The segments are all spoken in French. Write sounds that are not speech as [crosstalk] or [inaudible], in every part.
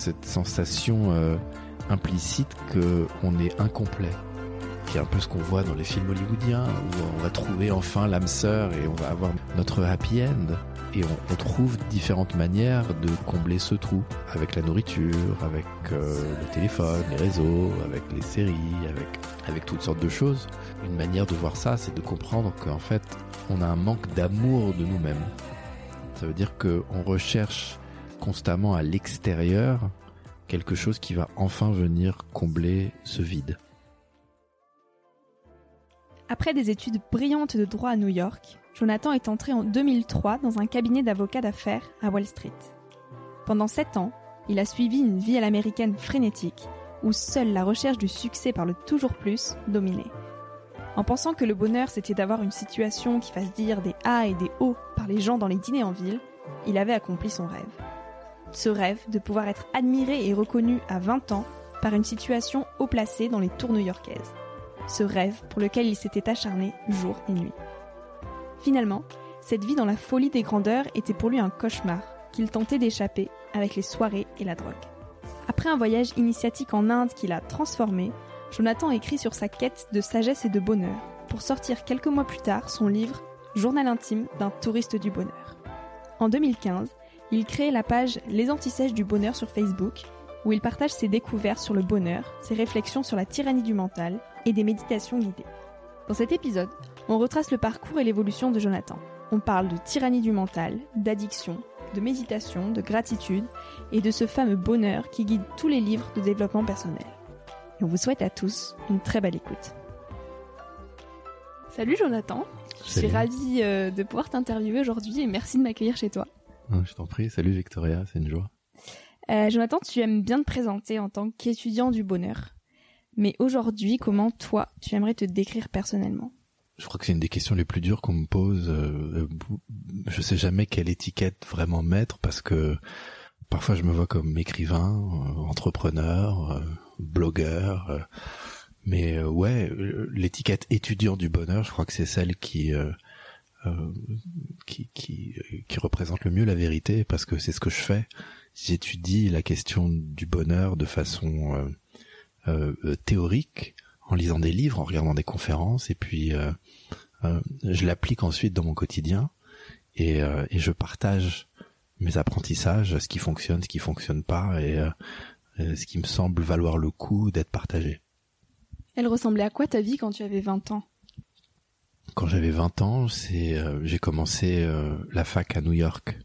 Cette sensation euh, implicite qu'on est incomplet. C'est un peu ce qu'on voit dans les films hollywoodiens, où on va trouver enfin l'âme sœur et on va avoir notre happy end. Et on, trouve différentes manières de combler ce trou, avec la nourriture, avec euh, le téléphone, les réseaux, avec les séries, avec toutes sortes de choses. Une manière de voir ça, c'est de comprendre qu'en fait, on a un manque d'amour de nous-mêmes. Ça veut dire qu'on recherche constamment à l'extérieur quelque chose qui va enfin venir combler ce vide. Après des études brillantes de droit à New York, Jonathan est entré en 2003 dans un cabinet d'avocats d'affaires à Wall Street. Pendant sept ans, il a suivi une vie à l'américaine frénétique, où seule la recherche du succès par le toujours plus dominait. En pensant que le bonheur c'était d'avoir une situation qui fasse dire des A et des O par les gens dans les dîners en ville, il avait accompli son rêve. Ce rêve de pouvoir être admiré et reconnu à 20 ans par une situation haut placée dans les tours new-yorkaises. Ce rêve pour lequel il s'était acharné jour et nuit. Finalement, cette vie dans la folie des grandeurs était pour lui un cauchemar qu'il tentait d'échapper avec les soirées et la drogue. Après un voyage initiatique en Inde qui l'a transformé, Jonathan écrit sur sa quête de sagesse et de bonheur pour sortir quelques mois plus tard son livre Journal intime d'un touriste du bonheur. En 2015, il crée la page Les Antisèches du bonheur sur Facebook, où il partage ses découvertes sur le bonheur, ses réflexions sur la tyrannie du mental et des méditations guidées. Dans cet épisode, on retrace le parcours et l'évolution de Jonathan. On parle de tyrannie du mental, d'addiction, de méditation, de gratitude et de ce fameux bonheur qui guide tous les livres de développement personnel. Et on vous souhaite à tous une très belle écoute. Salut Jonathan, je suis ravie euh, de pouvoir t'interviewer aujourd'hui et merci de m'accueillir chez toi. Je t'en prie. Salut Victoria, c'est une joie. Euh, Jonathan, tu aimes bien te présenter en tant qu'étudiant du bonheur. Mais aujourd'hui, comment toi, tu aimerais te décrire personnellement? Je crois que c'est une des questions les plus dures qu'on me pose. Euh, je sais jamais quelle étiquette vraiment mettre parce que parfois je me vois comme écrivain, euh, entrepreneur, euh, blogueur. mais ouais, l'étiquette étudiant du bonheur, je crois que c'est celle qui euh, qui, qui, qui représente le mieux la vérité parce que c'est ce que je fais. J'étudie la question du bonheur de façon euh, euh, théorique, en lisant des livres, en regardant des conférences, et puis je l'applique ensuite dans mon quotidien et, et je partage mes apprentissages, ce qui fonctionne, ce qui fonctionne pas, et ce qui me semble valoir le coup d'être partagé. Elle ressemblait à quoi ta vie quand tu avais 20 ans? Quand j'avais 20 ans, c'est j'ai commencé la fac à New York.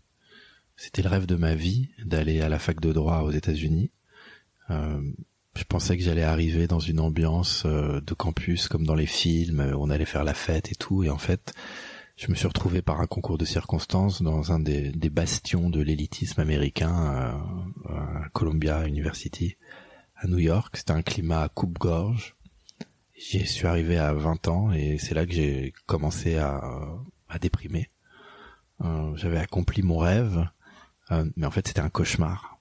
C'était le rêve de ma vie d'aller à la fac de droit aux États-Unis. Euh, je pensais que j'allais arriver dans une ambiance euh, de campus comme dans les films, où on allait faire la fête et tout, et en fait, je me suis retrouvé par un concours de circonstances dans un des, bastions de l'élitisme américain, euh, à Columbia University, à New York. C'était un climat à coupe-gorge. J'y suis arrivé à 20 ans et c'est là que j'ai commencé à, à déprimer. J'avais accompli mon rêve, mais en fait c'était un cauchemar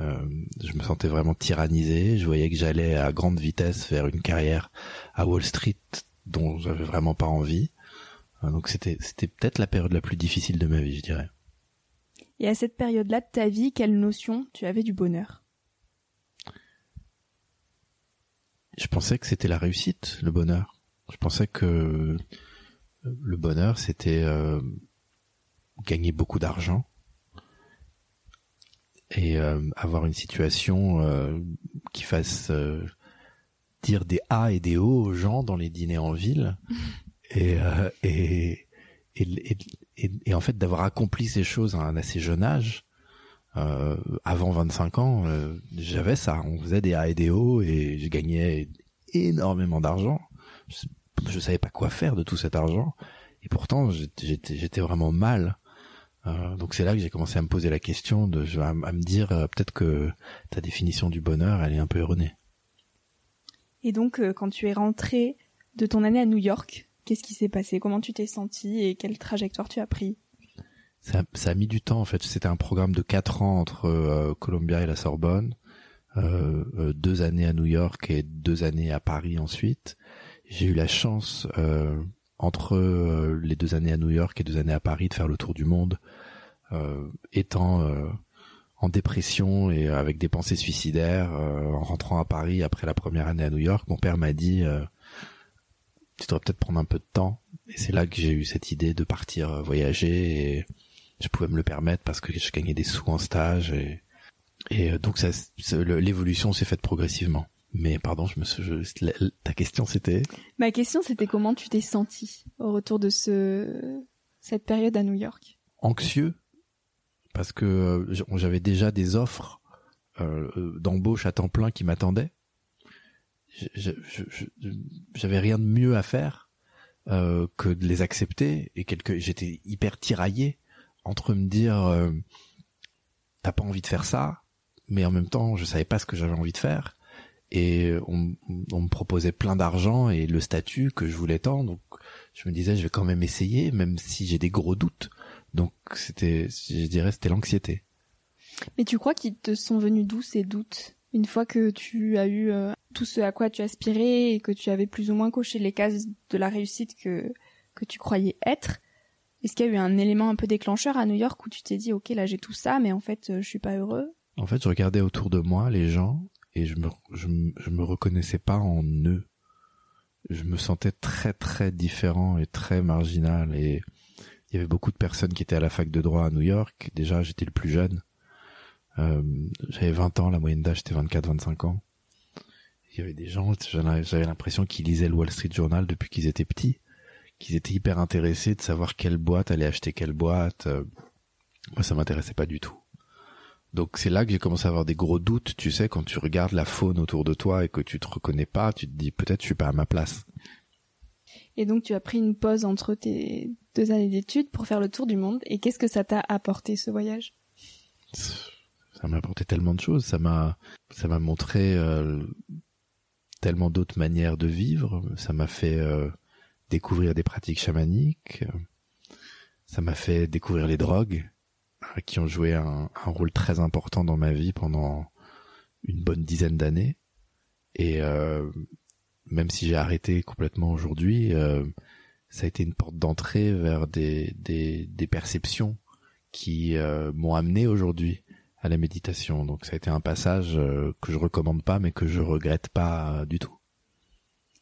euh, je me sentais vraiment tyrannisé. Je voyais que j'allais à grande vitesse vers une carrière à Wall Street dont j'avais vraiment pas envie. Euh, donc c'était c'était peut-être la période la plus difficile de ma vie, je dirais. Et à cette période-là de ta vie, quelle notion tu avais du bonheur? Je pensais que c'était la réussite, le bonheur. Je pensais que le bonheur, c'était euh, gagner beaucoup d'argent, et euh, avoir une situation euh, qui fasse euh, dire des A et des O aux gens dans les dîners en ville [laughs] et, et, et, et, et, en fait d'avoir accompli ces choses à un assez jeune âge avant 25 ans j'avais ça. On faisait des A et des O et je gagnais énormément d'argent. Je, je savais pas quoi faire de tout cet argent. Et pourtant j'étais vraiment mal. Euh, donc c'est là que j'ai commencé à me poser la question, de, à, me dire euh, peut-être que ta définition du bonheur, elle est un peu erronée. Et donc euh, quand tu es rentré de ton année à New York, qu'est-ce qui s'est passé? Comment tu t'es senti et quelle trajectoire tu as pris? Ça, ça, a mis du temps en fait. C'était un programme de quatre ans entre Columbia et la Sorbonne, deux années à New York et deux années à Paris ensuite. J'ai eu la chance entre euh, les deux années à New York et deux années à Paris de faire le tour du monde, euh, étant euh, en dépression et avec des pensées suicidaires, en rentrant à Paris après la première année à New York, mon père m'a dit tu devrais peut-être prendre un peu de temps. Et c'est là que j'ai eu cette idée de partir voyager et je pouvais me le permettre parce que je gagnais des sous en stage et, et donc ça, l'évolution s'est faite progressivement. Mais pardon, je me suis, ta question c'était? Ma question c'était comment tu t'es senti au retour de ce cette période à New York? Anxieux parce que euh, j'avais déjà des offres euh, d'embauche à temps plein qui m'attendaient. J'avais rien de mieux à faire euh, que de les accepter et quelque j'étais hyper tiraillé entre me dire euh, t'as pas envie de faire ça, mais en même temps je savais pas ce que j'avais envie de faire. Et on, me proposait plein d'argent et le statut que je voulais tant. Donc je me disais je vais quand même essayer même si j'ai des gros doutes. Donc c'était je dirais c'était l'anxiété. Mais tu crois qu'ils te sont venus d'où ces doutes? Une fois que tu as eu euh, tout ce à quoi tu aspirais et que tu avais plus ou moins coché les cases de la réussite que que tu croyais être est-ce qu'il y a eu un élément un peu déclencheur à New York où tu t'es dit ok là j'ai tout ça mais en fait euh, je suis pas heureux? En fait je regardais autour de moi les gens et je me, je, je me reconnaissais pas en eux. Je me sentais très très différent et très marginal et il y avait beaucoup de personnes qui étaient à la fac de droit à New York. Déjà, j'étais le plus jeune. Euh, j'avais 20 ans, la moyenne d'âge était 24-25 ans. Il y avait des gens, j'avais l'impression qu'ils lisaient le Wall Street Journal depuis qu'ils étaient petits, qu'ils étaient hyper intéressés de savoir quelle boîte allait acheter quelle boîte. Moi, ça m'intéressait pas du tout. Donc c'est là que j'ai commencé à avoir des gros doutes, tu sais, quand tu regardes la faune autour de toi et que tu te reconnais pas, tu te dis peut-être je suis pas à ma place. Et donc tu as pris une pause entre tes deux années d'études pour faire le tour du monde. Et qu'est-ce que ça t'a apporté ce voyage? Ça m'a apporté tellement de choses. Ça m'a, ça m'a montré euh, tellement d'autres manières de vivre. Ça m'a fait euh, découvrir des pratiques chamaniques. Ça m'a fait découvrir les drogues qui ont joué un, rôle très important dans ma vie pendant une bonne dizaine d'années. Et euh, même si j'ai arrêté complètement aujourd'hui, euh, ça a été une porte d'entrée vers des, perceptions qui euh, m'ont amené aujourd'hui à la méditation. Donc ça a été un passage euh, que je recommande pas, mais que je regrette pas du tout.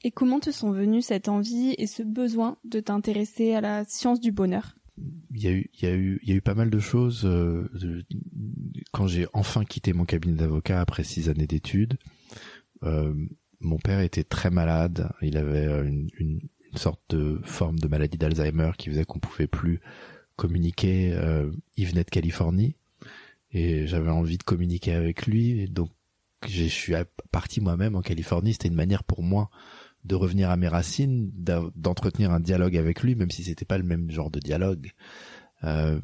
Et comment te sont venus cette envie et ce besoin de t'intéresser à la science du bonheur? Il y a eu, il y a eu, il y a eu pas mal de choses. Euh, quand j'ai enfin quitté mon cabinet d'avocat après six années d'études, euh, mon père était très malade. Il avait une, une, une sorte de forme de maladie d'Alzheimer qui faisait qu'on pouvait plus communiquer. Euh, il venait de Californie et j'avais envie de communiquer avec lui. Et donc, je suis parti moi-même en Californie. C'était une manière pour moi de revenir à mes racines, d'entretenir un dialogue avec lui, même si c'était pas le même genre de dialogue. Euh,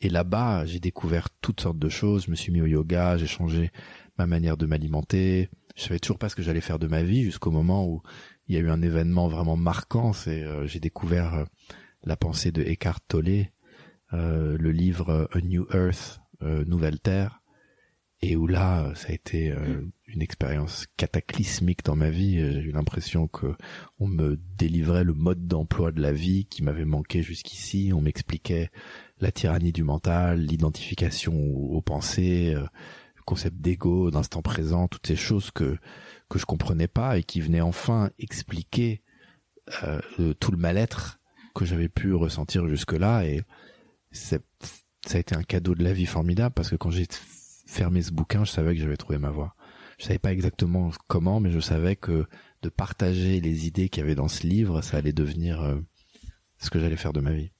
et là-bas, j'ai découvert toutes sortes de choses. Je me suis mis au yoga, j'ai changé ma manière de m'alimenter. Je savais toujours pas ce que j'allais faire de ma vie jusqu'au moment où il y a eu un événement vraiment marquant. C'est euh, j'ai découvert euh, la pensée de Eckhart Tolle, euh, le livre A New Earth, Nouvelle Terre, et où là, ça a été une expérience cataclysmique dans ma vie. J'ai eu l'impression que on me délivrait le mode d'emploi de la vie qui m'avait manqué jusqu'ici. On m'expliquait la tyrannie du mental, l'identification aux, pensées, le concept d'ego, d'instant présent, toutes ces choses que que je comprenais pas et qui venaient enfin expliquer euh, tout le mal-être que j'avais pu ressentir jusque-là. Et ça a été un cadeau de la vie formidable parce que quand j'ai fermé ce bouquin, je savais que j'avais trouvé ma voie. Je savais pas exactement comment, mais je savais que de partager les idées qu'il y avait dans ce livre, ça allait devenir euh, ce que j'allais faire de ma vie.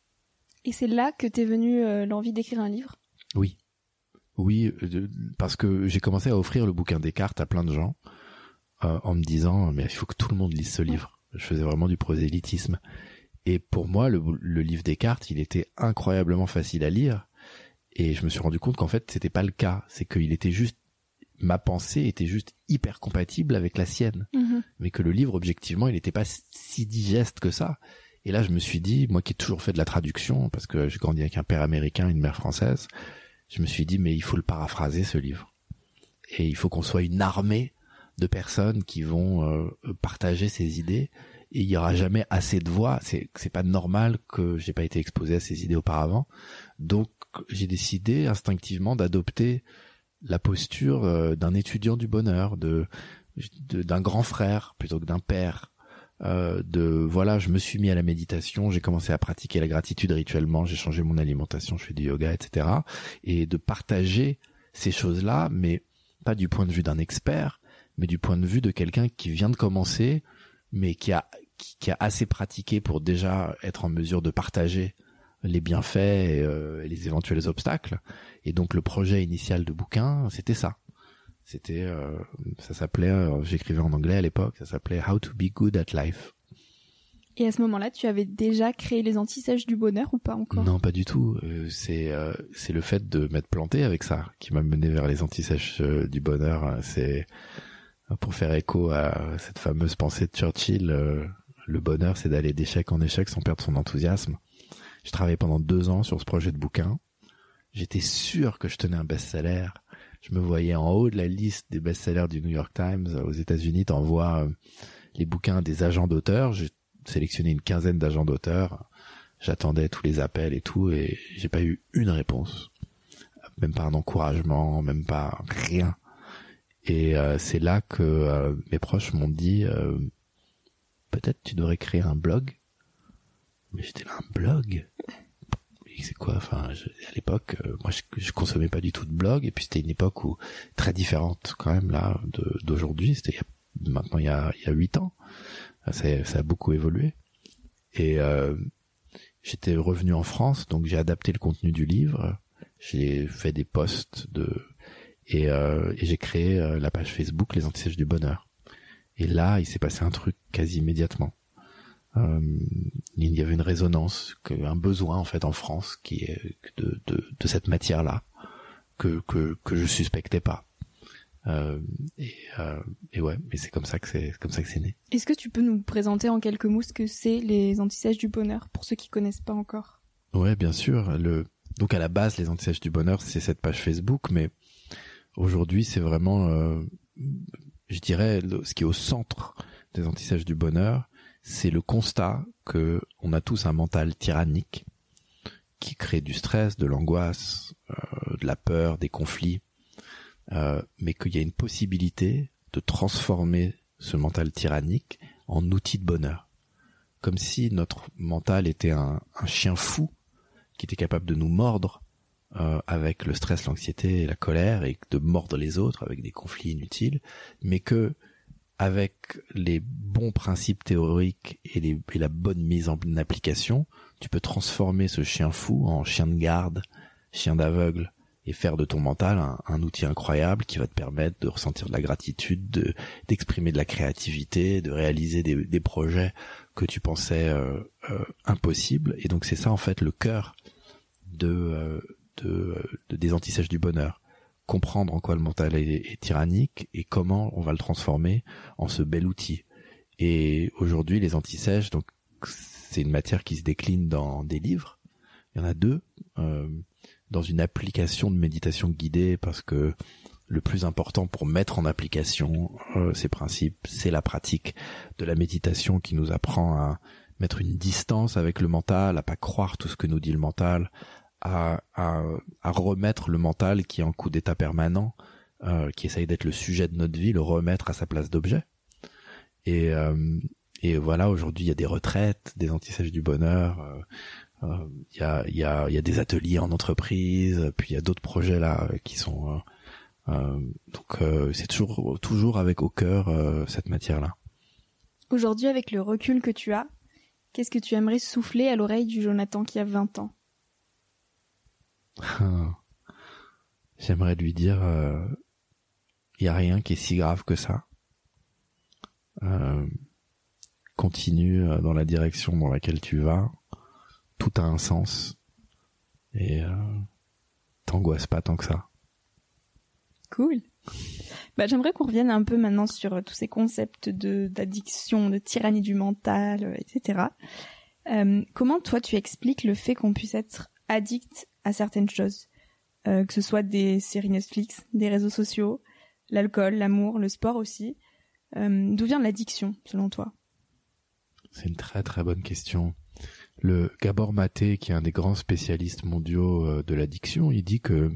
Et c'est là que t'es venu euh, l'envie d'écrire un livre? Oui. Oui, euh, parce que j'ai commencé à offrir le bouquin des cartes à plein de gens en me disant mais il faut que tout le monde lise ce livre. Je faisais vraiment du prosélytisme. Et pour moi, le, le livre des cartes, il était incroyablement facile à lire. Et je me suis rendu compte qu'en fait, c'était pas le cas. C'est qu'il était juste ma pensée était juste hyper compatible avec la sienne, mhm. mais que le livre objectivement il n'était pas si digeste que ça. Et là je me suis dit, moi qui ai toujours fait de la traduction parce que j'ai grandi avec un père américain, une mère française, je me suis dit mais il faut le paraphraser ce livre et il faut qu'on soit une armée de personnes qui vont euh, partager ces idées et il y aura jamais assez de voix. C'est c'est pas normal que j'ai pas été exposé à ces idées auparavant. Donc j'ai décidé instinctivement d'adopter la posture euh, d'un étudiant du bonheur, d'un grand frère plutôt que d'un père. Euh, de voilà, je me suis mis à la méditation, j'ai commencé à pratiquer la gratitude rituellement, j'ai changé mon alimentation, je fais du yoga, etc. Et de partager ces choses-là, mais pas du point de vue d'un expert, mais du point de vue de quelqu'un qui vient de commencer, mais qui a qui, a assez pratiqué pour déjà être en mesure de partager les bienfaits euh, et, les éventuels obstacles. Et donc le projet initial de bouquin, c'était ça. C'était, euh, ça s'appelait, euh, j'écrivais en anglais à l'époque, ça s'appelait How to be good at life. Et à ce moment-là, tu avais déjà créé les antisèches du bonheur ou pas encore? Non, pas du tout. c'est c'est le fait de m'être planté avec ça qui m'a mené vers les antisèches du bonheur. C'est pour faire écho à cette fameuse pensée de Churchill. le bonheur, c'est d'aller d'échec en échec sans perdre son enthousiasme. Je travaillé pendant deux ans sur ce projet de bouquin. J'étais sûr que je tenais un best-seller. Je me voyais en haut de la liste des best-sellers du New York Times aux États-Unis. T'envoies euh, les bouquins des agents d'auteurs. J'ai sélectionné une quinzaine d'agents d'auteurs. J'attendais tous les appels et tout, et j'ai pas eu une réponse. Même pas un encouragement, même pas rien. Et euh, c'est là que euh, mes proches m'ont dit peut-être tu devrais créer un blog mais j'étais là un blog. C'est quoi enfin à l'époque euh, moi je, je, consommais pas du tout de blog et puis c'était une époque où très différente quand même là d'aujourd'hui c'était maintenant il y a il y a huit ans. Ça, ça, a beaucoup évolué. Et euh, j'étais revenu en France donc j'ai adapté le contenu du livre. J'ai fait des posts de et, euh, et j'ai créé euh, la page Facebook les antisèches du bonheur. Et là il s'est passé un truc quasi immédiatement euh, il y avait une résonance, un besoin en fait en France qui est de, de, de cette matière-là que, que que je suspectais pas. Euh, et, euh, et ouais, mais c'est comme ça que c'est comme ça que c'est né. Est-ce que tu peux nous présenter en quelques mots ce que c'est les antisèches du bonheur pour ceux qui connaissent pas encore? Ouais, bien sûr. Le donc à la base, les antisèches du bonheur, c'est cette page Facebook, mais aujourd'hui, c'est vraiment, euh, je dirais, ce qui est au centre des antisèches du bonheur, c'est le constat que on a tous un mental tyrannique qui crée du stress, de l'angoisse, euh, de la peur, des conflits, euh, mais qu'il y a une possibilité de transformer ce mental tyrannique en outil de bonheur. Comme si notre mental était un, chien fou qui était capable de nous mordre euh, avec le stress, l'anxiété et la colère et de mordre les autres avec des conflits inutiles, mais que avec les bons principes théoriques et, la bonne mise en application, tu peux transformer ce chien fou en chien de garde, chien d'aveugle, et faire de ton mental un, outil incroyable qui va te permettre de ressentir de la gratitude, de d'exprimer de la créativité, de réaliser des, projets que tu pensais euh, euh, impossibles. Et donc c'est ça en fait le cœur de, euh, de, des antisèches du bonheur. Comprendre en quoi le mental est, tyrannique et comment on va le transformer en ce bel outil. Et aujourd'hui les antisèches, donc c'est une matière qui se décline dans des livres. Il y en a deux. Euh, dans une application de méditation guidée parce que le plus important pour mettre en application euh, ces principes, c'est la pratique de la méditation qui nous apprend à mettre une distance avec le mental, à pas croire tout ce que nous dit le mental, à, à, à remettre le mental qui est en coup d'état permanent, euh, qui essaye d'être le sujet de notre vie, le remettre à sa place d'objet. Et, euh, et voilà, aujourd'hui, il y a des retraites, des antisèches du bonheur, euh, il euh, y a, y, a, y a des ateliers en entreprise, puis il y a d'autres projets là qui sont euh, euh donc c'est toujours toujours avec au cœur cette matière là. Aujourd'hui, avec le recul que tu as, qu'est-ce que tu aimerais souffler à l'oreille du Jonathan qui a 20 ans? [laughs] J'aimerais lui dire, il y a rien qui est si grave que ça. continue dans la direction dans laquelle tu vas tout a un sens et euh, t'angoisse pas tant que ça. Cool. Bah, j'aimerais qu'on revienne un peu maintenant sur euh, tous ces concepts de d'addiction, de tyrannie du mental, euh, etc. Euh, comment toi tu expliques le fait qu'on puisse être addict à certaines choses, euh, que ce soit des séries Netflix, des réseaux sociaux, l'alcool, l'amour, le sport aussi. D'où vient l'addiction selon toi? C'est une très très bonne question. Le Gabor Maté, qui est un des grands spécialistes mondiaux euh, de l'addiction, il dit que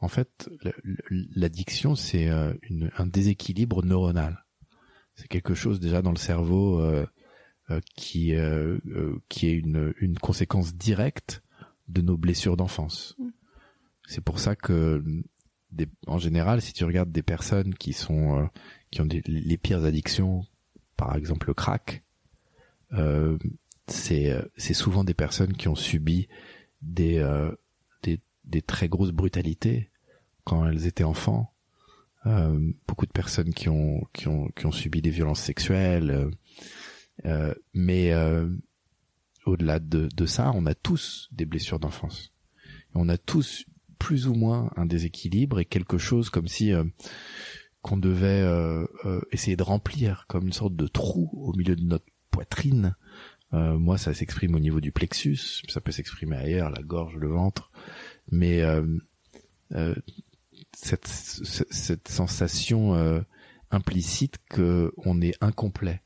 en fait l'addiction c'est euh, un déséquilibre neuronal. C'est quelque chose déjà dans le cerveau euh, qui qui est une, une conséquence directe de nos blessures d'enfance. C'est pour ça que en général, si tu regardes des personnes qui sont qui ont des, les pires addictions, par exemple le crack, euh, c'est euh, c'est souvent des personnes qui ont subi des euh, des, des très grosses brutalités quand elles étaient enfants. Euh, beaucoup de personnes qui ont qui ont qui ont subi des violences sexuelles. Euh, mais au-delà de, de ça, on a tous des blessures d'enfance. On a tous plus ou moins un déséquilibre et quelque chose comme si qu'on devait essayer de remplir comme une sorte de trou au milieu de notre poitrine. Euh, moi, ça s'exprime au niveau du plexus, ça peut s'exprimer ailleurs, la gorge, le ventre, mais euh, euh, cette, cette, sensation implicite que on est incomplet,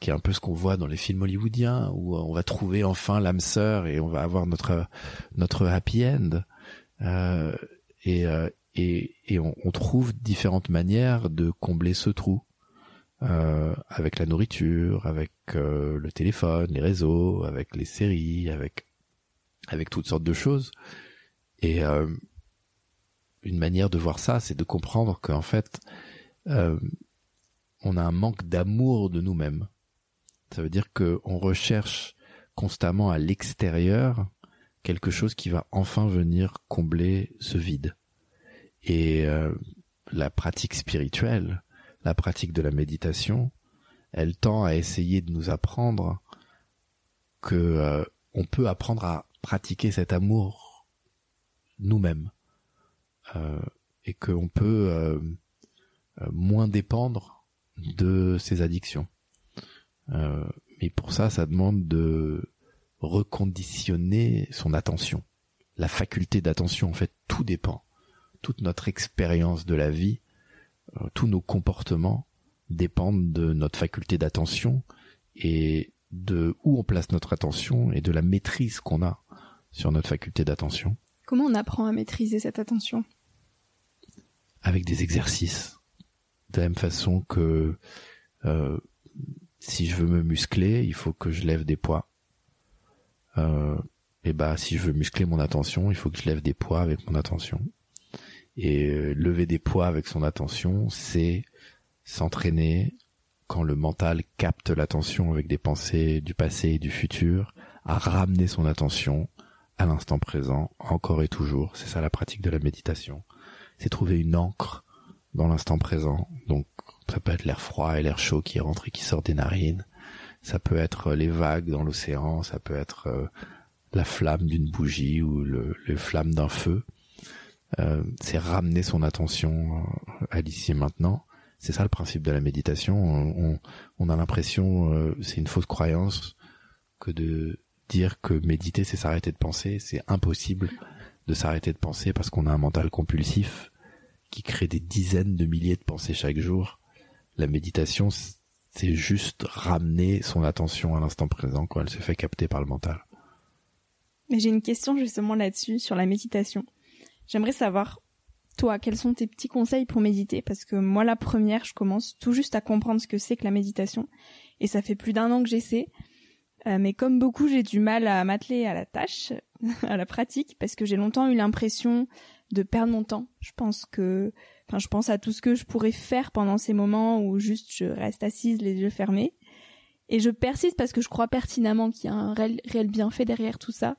qui est un peu ce qu'on voit dans les films hollywoodiens, où on va trouver enfin l'âme sœur et on va avoir notre notre happy end, et et, et on, on trouve différentes manières de combler ce trou. Euh, avec la nourriture, avec euh, le téléphone, les réseaux, avec les séries, avec avec toutes sortes de choses. Et euh, une manière de voir ça, c'est de comprendre qu'en fait, on a un manque d'amour de nous-mêmes. Ça veut dire qu'on recherche constamment à l'extérieur quelque chose qui va enfin venir combler ce vide. Et la pratique spirituelle, la pratique de la méditation, elle tend à essayer de nous apprendre que euh, on peut apprendre à pratiquer cet amour nous-mêmes euh, et qu'on peut euh, moins dépendre de ces addictions. Mais pour ça, ça demande de reconditionner son attention. La faculté d'attention, en fait, tout dépend. Toute notre expérience de la vie euh, tous nos comportements dépendent de notre faculté d'attention et de où on place notre attention et de la maîtrise qu'on a sur notre faculté d'attention. Comment on apprend à maîtriser cette attention? Avec des exercices. De la même façon que euh, si je veux me muscler, il faut que je lève des poids. Euh, et bah si je veux muscler mon attention, il faut que je lève des poids avec mon attention. Et euh, lever des poids avec son attention, c'est s'entraîner quand le mental capte l'attention avec des pensées du passé et du futur, à ramener son attention à l'instant présent, encore et toujours. C'est ça la pratique de la méditation. C'est trouver une encre dans l'instant présent. Donc ça peut être l'air froid et l'air chaud qui rentre et qui sort des narines. Ça peut être les vagues dans l'océan, ça peut être euh, la flamme d'une bougie ou le, le flamme d'un feu. Euh, c'est ramener son attention euh, à l'ici et maintenant. C'est ça le principe de la méditation. On, on a l'impression, euh, c'est une fausse croyance, que de dire que méditer c'est s'arrêter de penser. C'est impossible de s'arrêter de penser parce qu'on a un mental compulsif qui crée des dizaines de milliers de pensées chaque jour. La méditation, c'est juste ramener son attention à l'instant présent quand elle se fait capter par le mental. Mais j'ai une question justement là-dessus, sur la méditation. J'aimerais savoir, toi, quels sont tes petits conseils pour méditer? Parce que moi, la première, je commence tout juste à comprendre ce que c'est que la méditation. Et ça fait plus d'un an que j'essaie. Euh, mais comme beaucoup, j'ai du mal à m'atteler à la tâche, [laughs] à la pratique, parce que j'ai longtemps eu l'impression de perdre mon temps. Je pense que, enfin, je pense à tout ce que je pourrais faire pendant ces moments où juste je reste assise, les yeux fermés. Et je persiste parce que je crois pertinemment qu'il y a un réel, réel bienfait derrière tout ça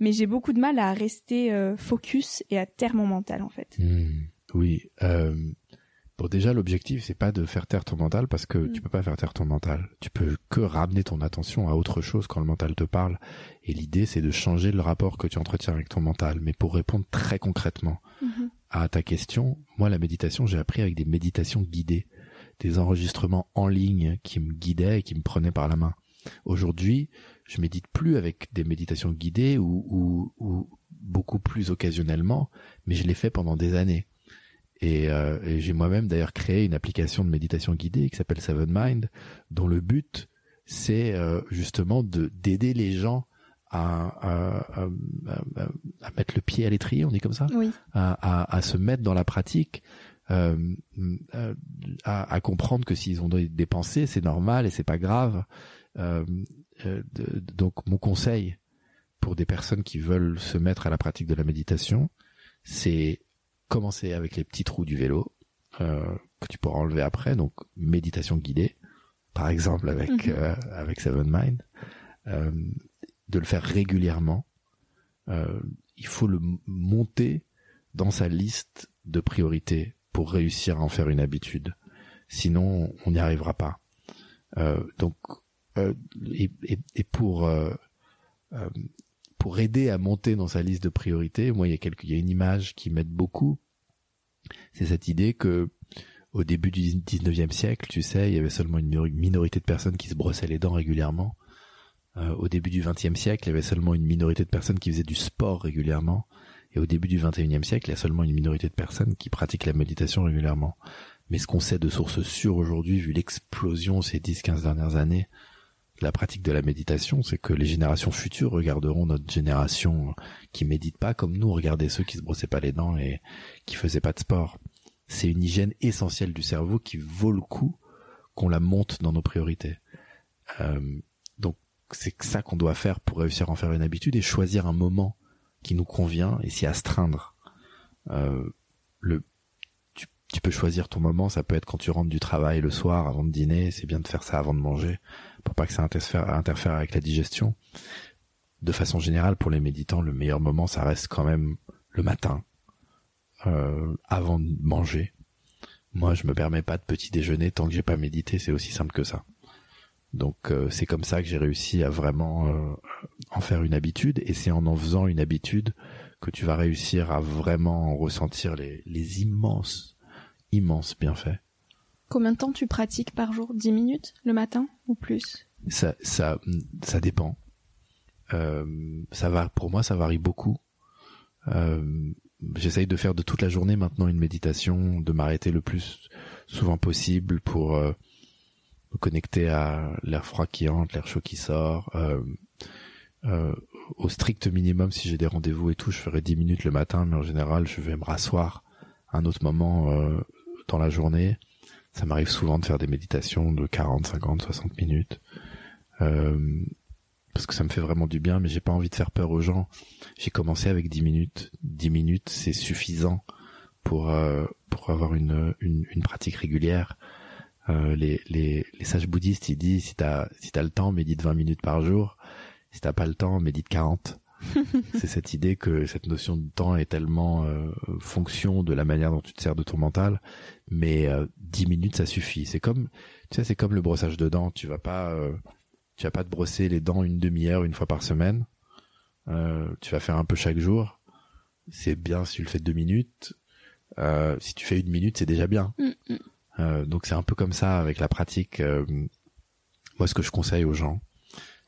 mais j'ai beaucoup de mal à rester euh, focus et à taire mon mental en fait. Hmm. oui. Euh, bon, déjà l'objectif c'est pas de faire taire ton mental parce que tu hmm. peux pas faire taire ton mental. Tu peux que ramener ton attention à autre chose quand le mental te parle. Et l'idée c'est de changer le rapport que tu entretiens avec ton mental. Mais pour répondre très concrètement. À ta question, moi la méditation j'ai appris avec des méditations guidées, des enregistrements en ligne qui me guidaient et qui me prenaient par la main. Aujourd'hui, je médite plus avec des méditations guidées ou, ou, beaucoup plus occasionnellement, mais je l'ai fait pendant des années. Et, euh, j'ai moi-même d'ailleurs créé une application de méditation guidée qui s'appelle Seven Mind, dont le but c'est euh, justement de d'aider les gens à, à, à, mettre le pied à l'étrier, on dit comme ça, oui. à, à, se mettre dans la pratique, euh, à, comprendre que s'ils ont des pensées, c'est normal et c'est pas grave. Euh, euh, donc mon conseil pour des personnes qui veulent se mettre à la pratique de la méditation, c'est commencer avec les petits trous du vélo euh, que tu pourras enlever après, donc méditation guidée, par exemple avec mhm. euh, avec Seven Mind, de le faire régulièrement. Euh, il faut le monter dans sa liste de priorités pour réussir à en faire une habitude. Sinon, on n'y arrivera pas. donc euh, et, et, pour euh, euh, pour aider à monter dans sa liste de priorités, moi il y a quelques, il y a une image qui m'aide beaucoup. C'est cette idée que au début du 19e siècle, tu sais, il y avait seulement une minorité de personnes qui se brossaient les dents régulièrement. Euh, au début du 20e siècle, il y avait seulement une minorité de personnes qui faisaient du sport régulièrement. Et au début du 21e siècle, il y a seulement une minorité de personnes qui pratiquent la méditation régulièrement. Mais ce qu'on sait de sources sûres aujourd'hui, vu l'explosion ces 10-15 dernières années la pratique de la méditation, c'est que les générations futures regarderont notre génération qui médite pas comme nous, regardez ceux qui se brossaient pas les dents et qui faisaient pas de sport. C'est une hygiène essentielle du cerveau qui vaut le coup qu'on la monte dans nos priorités. Euh, c'est ça qu'on doit faire pour réussir à en faire une habitude et choisir un moment qui nous convient et s'y astreindre. Euh, le tu peux choisir ton moment, ça peut être quand tu rentres du travail le soir avant de dîner, c'est bien de faire ça avant de manger pour pas que ça interfère, avec la digestion. De façon générale, pour les méditants, le meilleur moment, ça reste quand même le matin, euh, avant de manger. Moi, je me permets pas de petit déjeuner tant que j'ai pas médité, c'est aussi simple que ça. Donc euh, c'est comme ça que j'ai réussi à vraiment euh, en faire une habitude, et c'est en en faisant une habitude que tu vas réussir à vraiment ressentir les, les immenses immense bienfait. Combien de temps tu pratiques par jour? 10 minutes le matin ou plus? Ça, ça, ça dépend. Euh, ça va, pour moi, ça varie beaucoup. Euh, J'essaye de faire de toute la journée maintenant une méditation, de m'arrêter le plus souvent possible pour me connecter à l'air froid qui entre, l'air chaud qui sort. Euh, euh, au strict minimum, si j'ai des rendez-vous et tout, je ferai 10 minutes le matin, mais en général, je vais me rasseoir à un autre moment euh, dans la journée. Ça m'arrive souvent de faire des méditations de 40, 50, 60 minutes. Euh, parce que ça me fait vraiment du bien, mais j'ai pas envie de faire peur aux gens. J'ai commencé avec 10 minutes. 10 minutes, c'est suffisant pour euh, pour avoir une, une, une pratique régulière. Euh, les, les, les sages bouddhistes, ils disent si t'as si t'as le temps, médite 20 minutes par jour. Si t'as pas le temps, médite 40. [laughs] c'est cette idée que cette notion de temps est tellement euh, fonction de la manière dont tu te sers de ton mental, mais euh, 10 minutes ça suffit. C'est comme tu sais, c'est comme le brossage de dents. Tu vas pas euh, tu vas pas te brosser les dents une demi-heure une fois par semaine. Euh, tu vas faire un peu chaque jour. C'est bien si tu le fais deux minutes. Euh, si tu fais une minute, c'est déjà bien. Euh, donc c'est un peu comme ça avec la pratique. Euh, moi, ce que je conseille aux gens,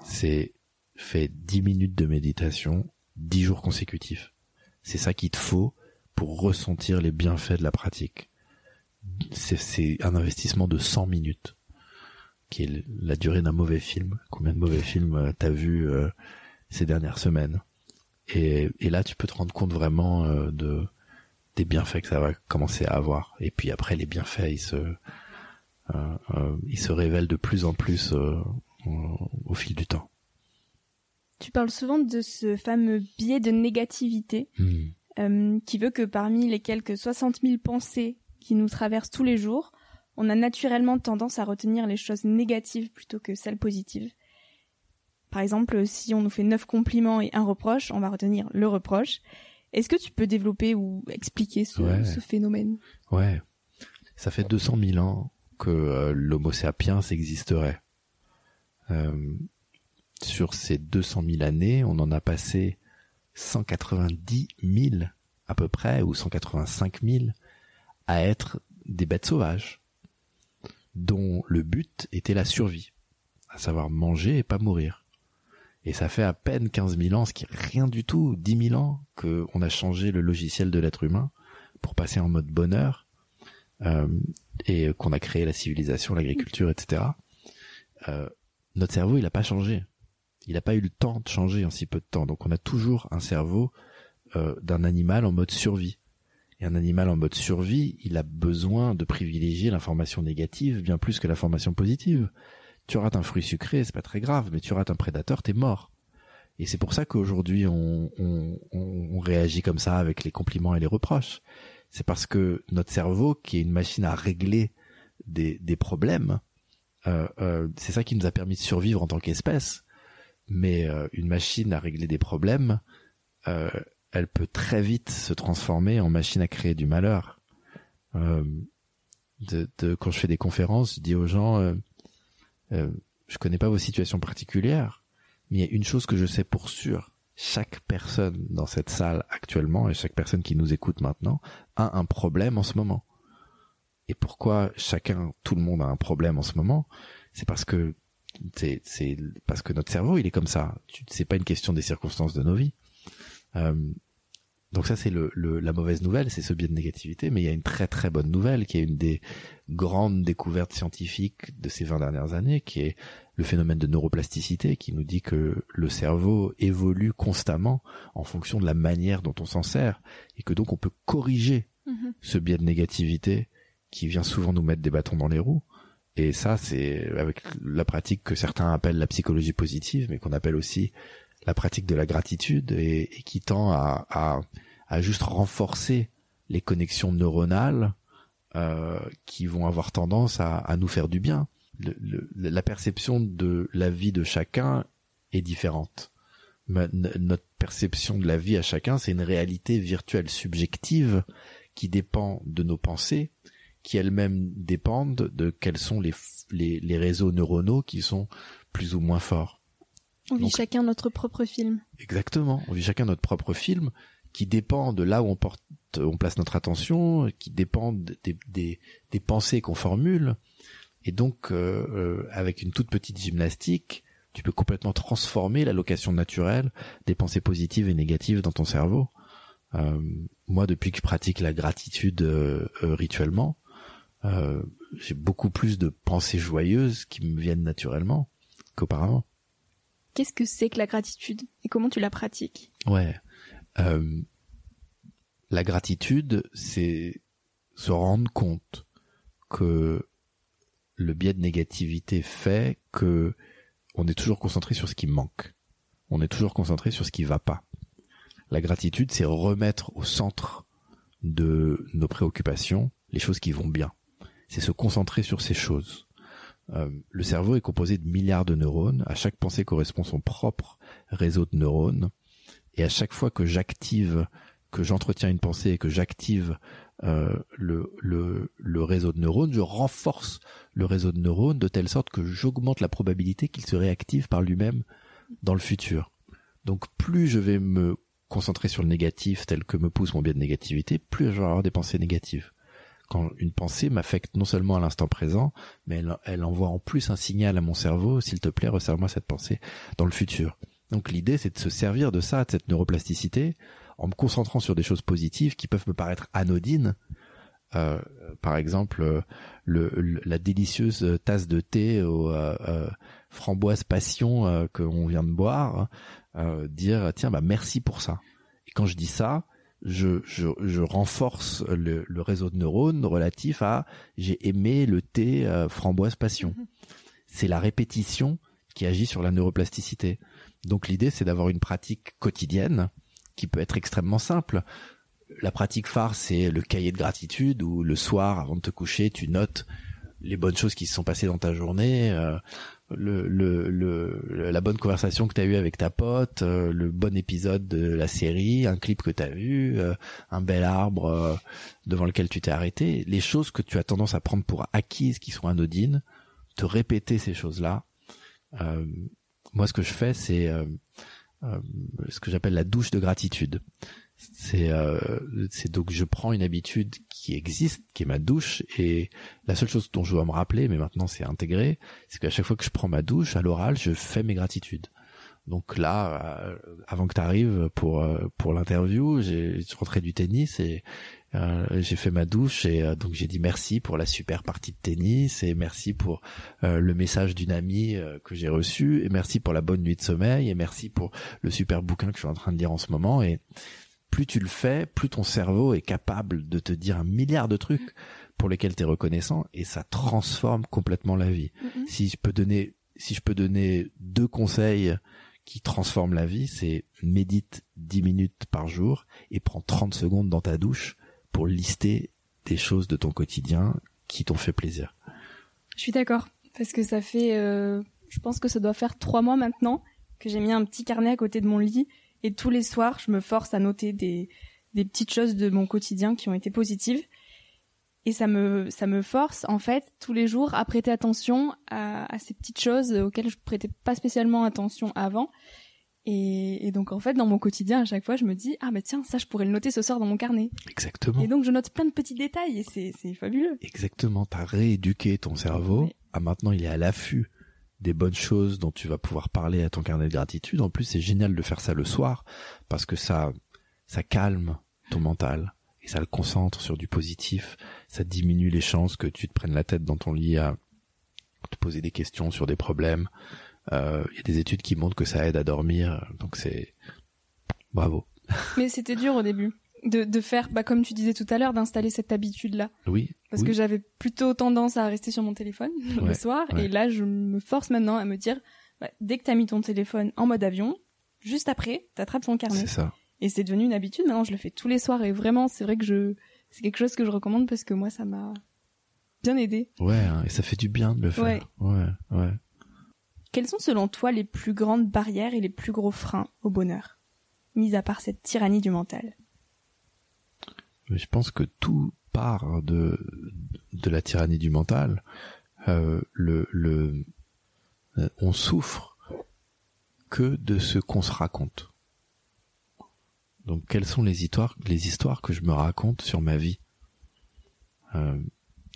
c'est fais 10 minutes de méditation, 10 jours consécutifs. C'est ça qu'il te faut pour ressentir les bienfaits de la pratique. C'est- C'est un investissement de 100 minutes, qui est la durée d'un mauvais film. Combien de mauvais films euh, t'as vu euh, ces dernières semaines? Et, et là, tu peux te rendre compte vraiment euh, de des bienfaits que ça va commencer à avoir. Et puis après, les bienfaits, ils se, euh, euh, ils se révèlent de plus en plus euh, au, fil du temps. Tu parles souvent de ce fameux biais de négativité Hmm. qui veut que parmi les quelques 60 000 pensées qui nous traversent tous les jours, on a naturellement tendance à retenir les choses négatives plutôt que celles positives. Par exemple, si on nous fait neuf compliments et un reproche, on va retenir le reproche. Est-ce que tu peux développer ou expliquer ce, Ouais. ce phénomène? Ouais, ça fait 200 000 ans que euh, l'Homo sapiens existerait. Euh, sur ces 200 000 années, on en a passé 190 000 à peu près, ou 185 000, à être des bêtes sauvages, dont le but était la survie, à savoir manger et pas mourir. Et ça fait à peine 15 000 ans, ce qui est rien du tout, 10 000 ans, qu'on a changé le logiciel de l'être humain pour passer en mode bonheur, euh, et qu'on a créé la civilisation, l'agriculture, etc. Euh, notre cerveau, il n'a pas changé. Il n'a pas eu le temps de changer en si peu de temps. Donc on a toujours un cerveau euh, d'un animal en mode survie. Et un animal en mode survie, il a besoin de privilégier l'information négative bien plus que l'information positive. Tu rates un fruit sucré, c'est pas très grave, mais tu rates un prédateur, t'es mort. Et c'est pour ça qu'aujourd'hui on, on, on, réagit comme ça avec les compliments et les reproches. C'est parce que notre cerveau, qui est une machine à régler des, des problèmes, euh, euh, c'est ça qui nous a permis de survivre en tant qu'espèce. Mais euh, une machine à régler des problèmes, euh, elle peut très vite se transformer en machine à créer du malheur. Euh, de, de- quand je fais des conférences, je dis aux gens, euh, je connais pas vos situations particulières, mais il y a une chose que je sais pour sûr. Chaque personne dans cette salle actuellement et chaque personne qui nous écoute maintenant a un problème en ce moment. Et pourquoi chacun, tout le monde a un problème en ce moment C'est parce que c'est c'est parce que notre cerveau il est comme ça. C'est pas une question des circonstances de nos vies. Euh, donc ça c'est le, le- la mauvaise nouvelle, c'est ce biais de négativité. Mais il y a une très très bonne nouvelle qui est une des grandes découvertes scientifiques de ces 20 dernières années, qui est le phénomène de neuroplasticité, qui nous dit que le cerveau évolue constamment en fonction de la manière dont on s'en sert, et que donc on peut corriger Mhm. ce biais de négativité qui vient souvent nous mettre des bâtons dans les roues. Et ça, c'est avec la pratique que certains appellent la psychologie positive, mais qu'on appelle aussi la pratique de la gratitude et, et qui tend à, à, à juste renforcer les connexions neuronales euh, qui vont avoir tendance à, à nous faire du bien. Le- le- la perception de la vie de chacun est différente. Ma- notre perception de la vie à chacun, c'est une réalité virtuelle subjective qui dépend de nos pensées, qui elles-mêmes dépendent de quels sont les, les, les réseaux neuronaux qui sont plus ou moins forts. On vit Donc- chacun notre propre film. Exactement. On vit chacun notre propre film qui dépend de là où on porte, on place notre attention, qui dépend des, des, des pensées qu'on formule. Et donc, euh, euh, avec une toute petite gymnastique, tu peux complètement transformer l'allocation naturelle des pensées positives et négatives dans ton cerveau. Euh, moi, depuis que je pratique la gratitude euh, euh, rituellement, euh, j'ai beaucoup plus de pensées joyeuses qui me viennent naturellement qu'auparavant. Qu'est-ce que c'est que la gratitude et comment tu la pratiques? Ouais. Euh, la gratitude, c'est se rendre compte que le biais de négativité fait que on est toujours concentré sur ce qui manque. On est toujours concentré sur ce qui va pas. La gratitude, c'est remettre au centre de nos préoccupations les choses qui vont bien. C'est se concentrer sur ces choses. Euh, le cerveau est composé de milliards de neurones. À chaque pensée correspond son propre réseau de neurones. Et à chaque fois que j'active, que j'entretiens une pensée et que j'active euh, le, réseau de neurones, je renforce le réseau de neurones de telle sorte que j'augmente la probabilité qu'il se réactive par lui-même dans le futur. Donc plus je vais me concentrer sur le négatif tel que me pousse mon biais de négativité, plus je vais avoir des pensées négatives. Quand une pensée m'affecte non seulement à l'instant présent, mais elle, elle, envoie en plus un signal à mon cerveau, s'il te plaît, resserre-moi cette pensée dans le futur. Donc l'idée, c'est de se servir de ça, de cette neuroplasticité, en me concentrant sur des choses positives qui peuvent me paraître anodines. Euh, par exemple, le, la délicieuse tasse de thé aux euh, euh framboise passion euh, qu'on vient de boire, dire tiens bah merci pour ça. Et quand je dis ça, je, je, je renforce le, le, réseau de neurones relatif à j'ai aimé le thé framboise passion. Mhm. C'est la répétition qui agit sur la neuroplasticité. Donc l'idée c'est d'avoir une pratique quotidienne qui peut être extrêmement simple. La pratique phare c'est le cahier de gratitude où le soir avant de te coucher tu notes les bonnes choses qui se sont passées dans ta journée, euh, la bonne conversation que tu as eue avec ta pote, euh, le bon épisode de la série, un clip que tu as vu, euh, un bel arbre euh, devant lequel tu t'es arrêté, les choses que tu as tendance à prendre pour acquises qui sont anodines, te répéter ces choses-là. Moi, ce que je fais, c'est ce que j'appelle la douche de gratitude. C'est c'est donc je prends une habitude qui existe, qui est ma douche. Et la seule chose dont je dois me rappeler, mais maintenant c'est intégré, c'est qu'à chaque fois que je prends ma douche, à l'oral, je fais mes gratitudes. Donc là, euh, avant que tu arrives pour euh, pour l'interview, j'ai rentré du tennis et euh, j'ai fait ma douche et donc j'ai dit merci pour la super partie de tennis et merci pour le message d'une amie que j'ai reçu et merci pour la bonne nuit de sommeil et merci pour le super bouquin que je suis en train de lire en ce moment et plus tu le fais, plus ton cerveau est capable de te dire un milliard de trucs pour lesquels tu es reconnaissant et ça transforme complètement la vie. Mm-hmm. Si je peux donner si je peux donner deux conseils qui transforment la vie, c'est médite 10 minutes par jour et prends 30 secondes dans ta douche pour lister des choses de ton quotidien qui t'ont fait plaisir. Je suis d'accord parce que ça fait euh, je pense que ça doit faire trois mois maintenant que j'ai mis un petit carnet à côté de mon lit et tous les soirs, je me force à noter des, des petites choses de mon quotidien qui ont été positives. Et ça me, ça me force, en fait, tous les jours à prêter attention à, à ces petites choses auxquelles je prêtais pas spécialement attention avant. Et, et, donc en fait dans mon quotidien à chaque fois je me dis ah mais tiens ça je pourrais le noter ce soir dans mon carnet. Exactement. Et donc je note plein de petits détails et c'est c'est fabuleux. Exactement, t'as rééduqué ton cerveau. À maintenant il est à l'affût des bonnes choses dont tu vas pouvoir parler à ton carnet de gratitude. En plus, c'est génial de faire ça le soir parce que ça, ça calme ton mental et ça le concentre sur du positif. Ça diminue les chances que tu te prennes la tête dans ton lit à te poser des questions sur des problèmes. Euh, il y a des études qui montrent que ça aide à dormir, donc c'est bravo. [laughs] Mais c'était dur au début de, de faire, bah, comme tu disais tout à l'heure, d'installer cette habitude-là. Oui. Parce que j'avais plutôt tendance à rester sur mon téléphone [laughs] le soir, et là, je me force maintenant à me dire, bah, dès que t'as mis ton téléphone en mode avion, juste après, t'attrapes ton carnet. C'est ça. Et c'est devenu une habitude. Maintenant, je le fais tous les soirs, et vraiment, c'est vrai que je, c'est quelque chose que je recommande parce que moi, ça m'a bien aidé. Ouais, hein, et ça fait du bien de le faire. Ouais. ouais, ouais. Quelles sont selon toi les plus grandes barrières et les plus gros freins au bonheur, mis à part cette tyrannie du mental je pense que tout part de de la tyrannie du mental. Euh, le, le, euh, on souffre que de ce qu'on se raconte. Donc, quelles sont les histoires, que je me raconte sur ma vie? Euh,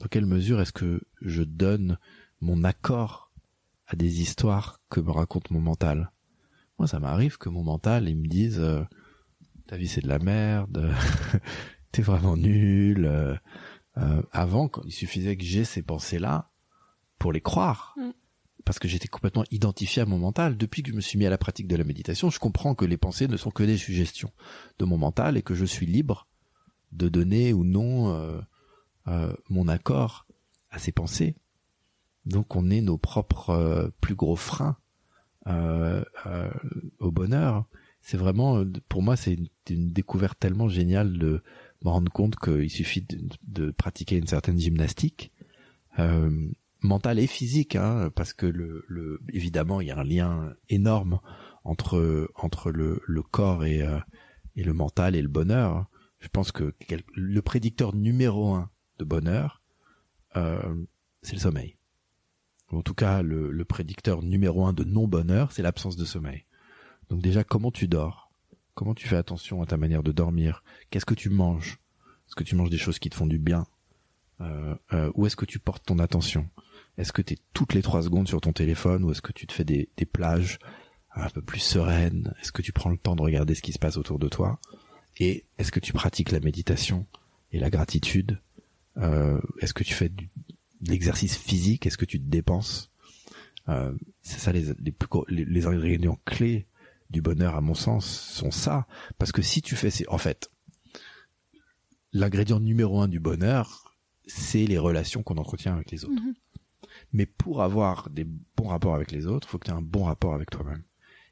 Dans quelle mesure est-ce que je donne mon accord à des histoires que me raconte mon mental? Moi, ça m'arrive que mon mental, il me dise euh, ta vie c'est de la merde, [laughs] t'es vraiment nul. Euh, avant, il suffisait que j'ai ces pensées-là pour les croire. Mm. Parce que j'étais complètement identifié à mon mental. Depuis que je me suis mis à la pratique de la méditation, je comprends que les pensées ne sont que des suggestions de mon mental et que je suis libre de donner ou non euh, euh mon accord à ces pensées. Donc on est nos propres euh, plus gros freins euh, euh, au bonheur. C'est vraiment, pour moi, c'est une, découverte tellement géniale de me rendre compte qu'il suffit de, pratiquer une certaine gymnastique euh, mentale et physique, hein, parce que le, le, évidemment, il y a un lien énorme entre entre le, le corps et, euh, et le mental et le bonheur. Je pense que le prédicteur numéro un de bonheur, euh, c'est le sommeil. En tout cas, le, le prédicteur numéro un de non-bonheur, c'est l'absence de sommeil. Donc déjà, comment tu dors? Comment tu fais attention à ta manière de dormir? Qu'est-ce que tu manges? Est-ce que tu manges des choses qui te font du bien? Euh, euh, Où est-ce que tu portes ton attention? Est-ce que tu es toutes les trois secondes sur ton téléphone ou est-ce que tu te fais des, plages un peu plus sereines? Est-ce que tu prends le temps de regarder ce qui se passe autour de toi? Et est-ce que tu pratiques la méditation et la gratitude? Euh, Est-ce que tu fais de l'exercice physique? Est-ce que tu te dépenses? Euh, C'est ça les, ingrédients clés du bonheur, à mon sens, sont ça. Parce que si tu fais, en fait, l'ingrédient numéro un du bonheur, c'est les relations qu'on entretient avec les autres. Mhm. Mais pour avoir des bons rapports avec les autres, faut que tu aies un bon rapport avec toi-même.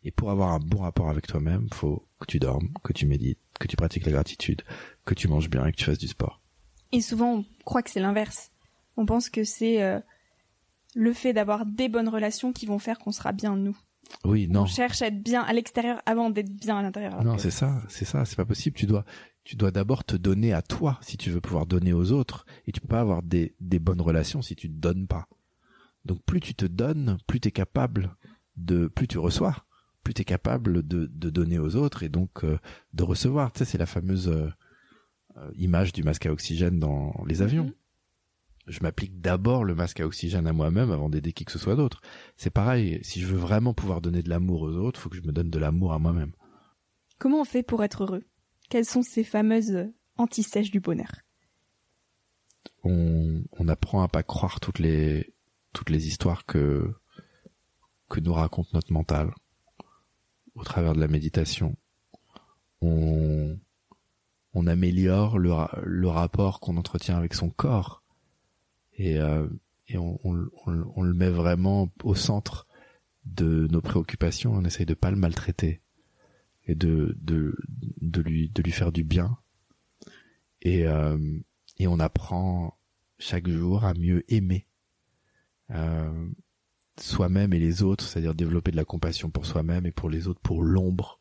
Et pour avoir un bon rapport avec toi-même, faut que tu dormes, que tu médites, que tu pratiques la gratitude, que tu manges bien et que tu fasses du sport. Et souvent, on croit que c'est l'inverse. On pense que c'est euh, le fait d'avoir des bonnes relations qui vont faire qu'on sera bien nous. Oui, non. On cherche à être bien à l'extérieur avant d'être bien à l'intérieur. Non, c'est ça, c'est ça, c'est pas possible. Tu dois, tu dois d'abord te donner à toi si tu veux pouvoir donner aux autres, et tu peux pas avoir des, des bonnes relations si tu te donnes pas. Donc plus tu te donnes, plus tu es capable de, plus tu reçois, plus tu es capable de, de donner aux autres et donc euh, de recevoir. Tu sais, c'est la fameuse euh, image du masque à oxygène dans les avions. Mm-hmm je m'applique d'abord le masque à oxygène à moi-même avant d'aider qui que ce soit d'autre. C'est pareil, si je veux vraiment pouvoir donner de l'amour aux autres, faut que je me donne de l'amour à moi-même. Comment on fait pour être heureux? Quelles sont ces fameuses anti-sèches du bonheur? On, on apprend à pas croire toutes les toutes les histoires que que nous raconte notre mental au travers de la méditation. On on améliore le, le rapport qu'on entretient avec son corps et, euh, et on, on, on, le met vraiment au centre de nos préoccupations. On essaye de pas le maltraiter et de de de lui de lui faire du bien. Et euh, et on apprend chaque jour à mieux aimer euh, soi-même et les autres, c'est-à-dire développer de la compassion pour soi-même et pour les autres, pour l'ombre.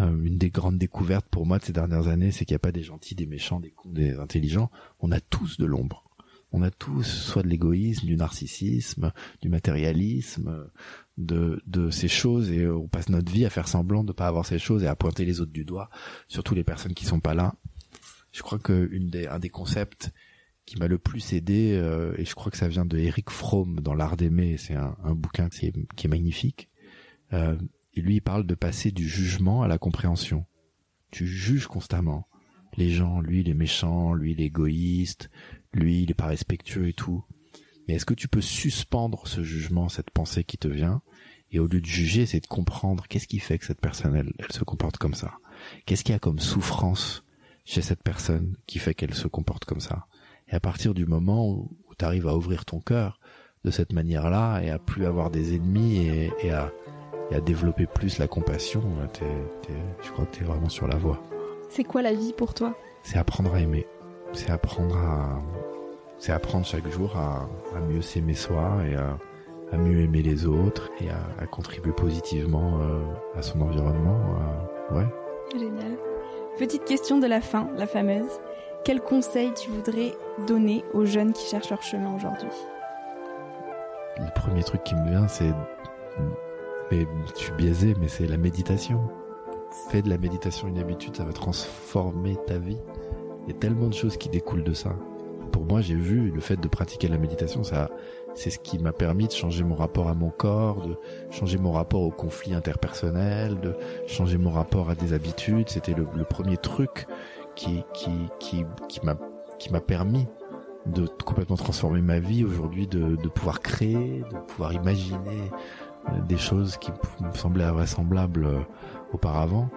Euh, une des grandes découvertes pour moi de ces dernières années, c'est qu'il n'y a pas des gentils, des méchants, des cons, des intelligents. On a tous de l'ombre on a tous soit de l'égoïsme, du narcissisme, du matérialisme, de, de ces choses et on passe notre vie à faire semblant de pas avoir ces choses et à pointer les autres du doigt, surtout les personnes qui sont pas là. Je crois que des, un des concepts qui m'a le plus aidé, euh, et je crois que ça vient de Eric Fromm dans L'Art d'aimer, c'est un, bouquin qui est, qui est magnifique, euh, et lui il parle de passer du jugement à la compréhension. Tu juges constamment les gens, lui il est méchant, lui il est égoïste, lui il est pas respectueux et tout. Mais est-ce que tu peux suspendre ce jugement, cette pensée qui te vient, et au lieu de juger, c'est de comprendre qu'est-ce qui fait que cette personne elle, se comporte comme ça? Qu'est-ce qu'il y a comme souffrance chez cette personne qui fait qu'elle se comporte comme ça? Et à partir du moment où, tu arrives à ouvrir ton cœur de cette manière-là et à plus avoir des ennemis et, à, et à développer plus la compassion, je crois que tu es vraiment sur la voie. C'est quoi la vie pour toi? C'est apprendre à aimer. C'est apprendre à, c'est apprendre chaque jour à, mieux s'aimer soi et à, mieux aimer les autres et à, contribuer positivement euh, à son environnement. Euh, ouais. Génial. Petite question de la fin, la fameuse. Quel conseil tu voudrais donner aux jeunes qui cherchent leur chemin aujourd'hui? Le premier truc qui me vient, c'est, mais je suis biaisé, mais c'est la méditation fais de la méditation une habitude, ça va transformer ta vie. Il y a tellement de choses qui découlent de ça. Pour moi, j'ai vu le fait de pratiquer la méditation, ça, c'est ce qui m'a permis de changer mon rapport à mon corps, de changer mon rapport aux conflits interpersonnels, de changer mon rapport à des habitudes. C'était le, premier truc qui, qui, qui, qui m'a, permis de complètement transformer ma vie aujourd'hui, de, de pouvoir créer, de pouvoir imaginer euh, des choses qui me semblaient invraisemblables euh, auparavant.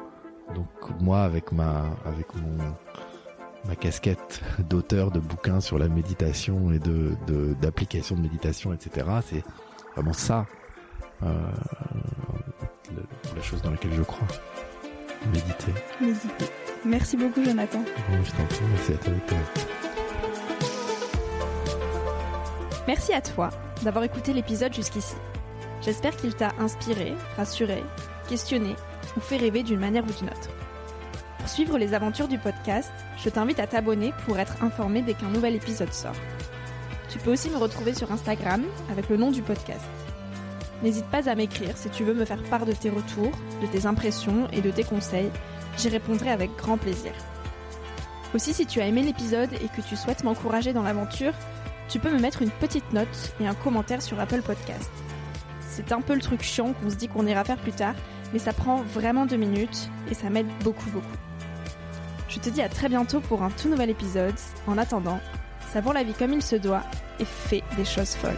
Donc moi, avec ma, avec mon, ma casquette d'auteur de bouquins sur la méditation et de d'application de, méditation, etc. C'est vraiment ça euh, chose dans lequel je crois. Méditer. Merci beaucoup, Jonathan. je t'en prie, merci à toi, Merci à toi d'avoir écouté l'épisode jusqu'ici. J'espère qu'il t'a inspiré, rassuré, questionné ou fait rêver d'une manière ou d'une autre. Pour suivre les aventures du podcast, je t'invite à t'abonner pour être informé dès qu'un nouvel épisode sort. Tu peux aussi me retrouver sur Instagram avec le nom du podcast. N'hésite pas à m'écrire si tu veux me faire part de tes retours, de tes impressions et de tes conseils. J'y répondrai avec grand plaisir. Aussi, si tu as aimé l'épisode et que tu souhaites m'encourager dans l'aventure, tu peux me mettre une petite note et un commentaire sur Apple Podcast. C'est un peu le truc chiant qu'on se dit qu'on ira faire plus tard, mais ça prend vraiment deux minutes et ça m'aide beaucoup beaucoup. Je te dis à très bientôt pour un tout nouvel épisode. En attendant, savoure la vie comme il se doit et fais des choses folles.